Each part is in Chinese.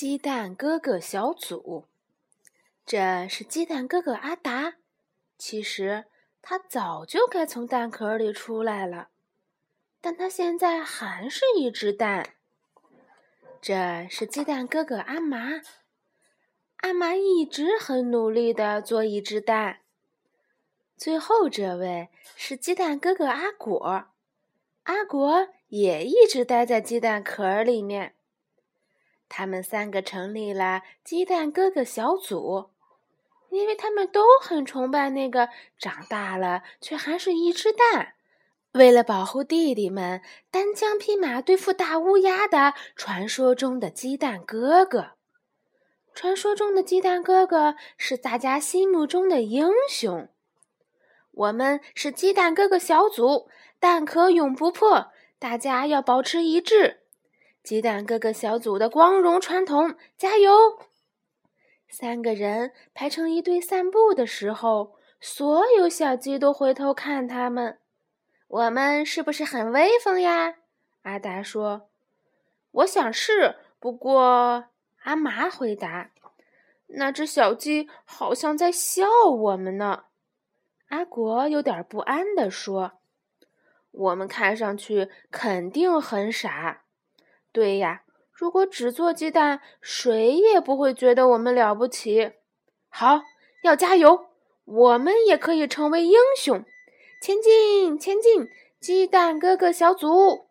鸡蛋哥哥小组，这是鸡蛋哥哥阿达。其实他早就该从蛋壳里出来了，但他现在还是一只蛋。这是鸡蛋哥哥阿麻，阿麻一直很努力的做一只蛋。最后这位是鸡蛋哥哥阿果，阿果也一直待在鸡蛋壳里面。他们三个成立了鸡蛋哥哥小组，因为他们都很崇拜那个长大了却还是一只蛋，为了保护弟弟们单枪匹马对付大乌鸦的传说中的鸡蛋哥哥。传说中的鸡蛋哥哥是大家心目中的英雄。我们是鸡蛋哥哥小组，蛋壳永不破，大家要保持一致。鸡蛋哥哥小组的光荣传统，加油！三个人排成一队散步的时候，所有小鸡都回头看他们。我们是不是很威风呀？阿达说：“我想是。”不过，阿麻回答：“那只小鸡好像在笑我们呢。”阿果有点不安地说：“我们看上去肯定很傻。”对呀，如果只做鸡蛋，谁也不会觉得我们了不起。好，要加油，我们也可以成为英雄。前进，前进！鸡蛋哥哥小组，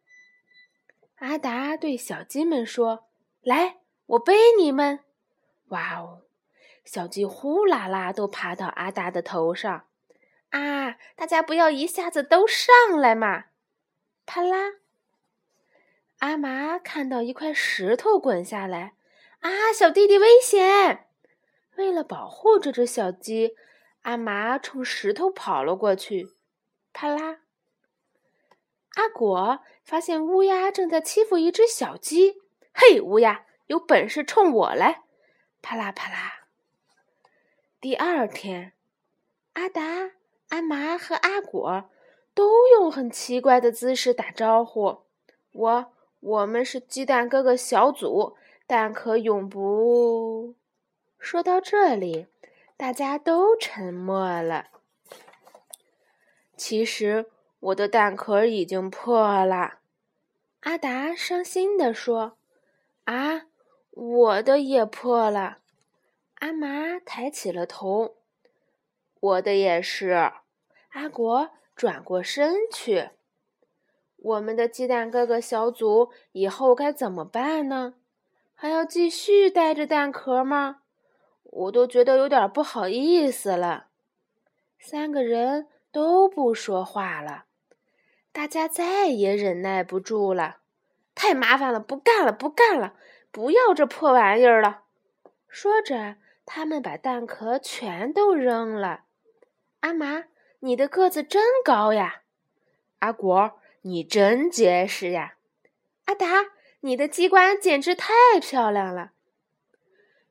阿达对小鸡们说：“来，我背你们。”哇哦，小鸡呼啦啦都爬到阿达的头上。啊，大家不要一下子都上来嘛！啪啦。阿麻看到一块石头滚下来，啊，小弟弟危险！为了保护这只小鸡，阿麻冲石头跑了过去。啪啦！阿果发现乌鸦正在欺负一只小鸡，嘿，乌鸦，有本事冲我来！啪啦啪啦。第二天，阿达、阿麻和阿果都用很奇怪的姿势打招呼。我。我们是鸡蛋哥哥小组，蛋壳永不。说到这里，大家都沉默了。其实我的蛋壳已经破了，阿达伤心地说：“啊，我的也破了。”阿麻抬起了头：“我的也是。”阿果转过身去。我们的鸡蛋哥哥小组以后该怎么办呢？还要继续带着蛋壳吗？我都觉得有点不好意思了。三个人都不说话了，大家再也忍耐不住了。太麻烦了，不干了，不干了，不要这破玩意儿了。说着，他们把蛋壳全都扔了。阿麻，你的个子真高呀！阿果。你真结实呀，阿达！你的机关简直太漂亮了。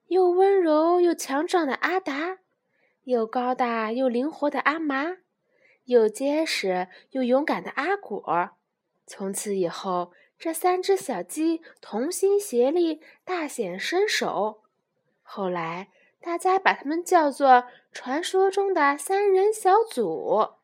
又温柔又强壮的阿达，又高大又灵活的阿麻，又结实又勇敢的阿果。从此以后，这三只小鸡同心协力，大显身手。后来，大家把它们叫做传说中的三人小组。